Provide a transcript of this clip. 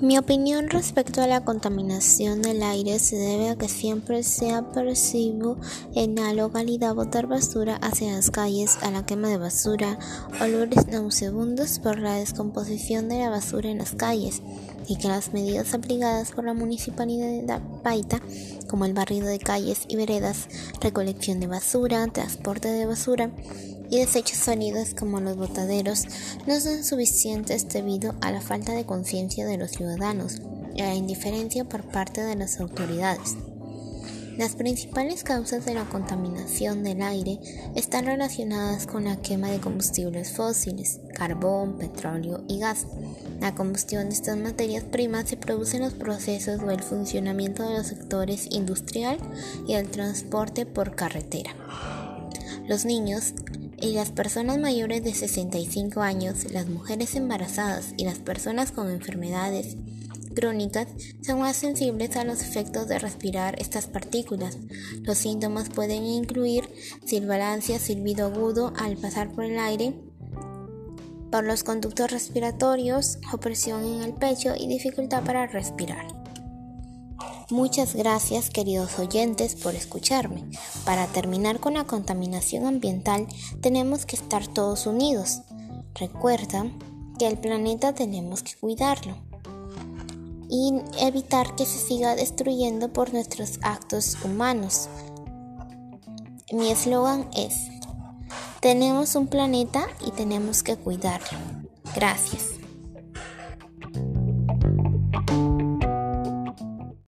Mi opinión respecto a la contaminación del aire se debe a que siempre se ha percibido en la localidad botar basura hacia las calles, a la quema de basura, olores nauseabundos por la descomposición de la basura en las calles, y que las medidas aplicadas por la municipalidad de Paita, como el barrido de calles y veredas, recolección de basura, transporte de basura, y desechos sólidos como los botaderos no son suficientes debido a la falta de conciencia de los ciudadanos y a la indiferencia por parte de las autoridades. Las principales causas de la contaminación del aire están relacionadas con la quema de combustibles fósiles, carbón, petróleo y gas. La combustión de estas materias primas se produce en los procesos o el funcionamiento de los sectores industrial y el transporte por carretera. Los niños, y las personas mayores de 65 años, las mujeres embarazadas y las personas con enfermedades crónicas son más sensibles a los efectos de respirar estas partículas. Los síntomas pueden incluir silbalancia, silbido agudo al pasar por el aire, por los conductos respiratorios, opresión en el pecho y dificultad para respirar. Muchas gracias queridos oyentes por escucharme. Para terminar con la contaminación ambiental tenemos que estar todos unidos. Recuerda que el planeta tenemos que cuidarlo y evitar que se siga destruyendo por nuestros actos humanos. Mi eslogan es, tenemos un planeta y tenemos que cuidarlo. Gracias.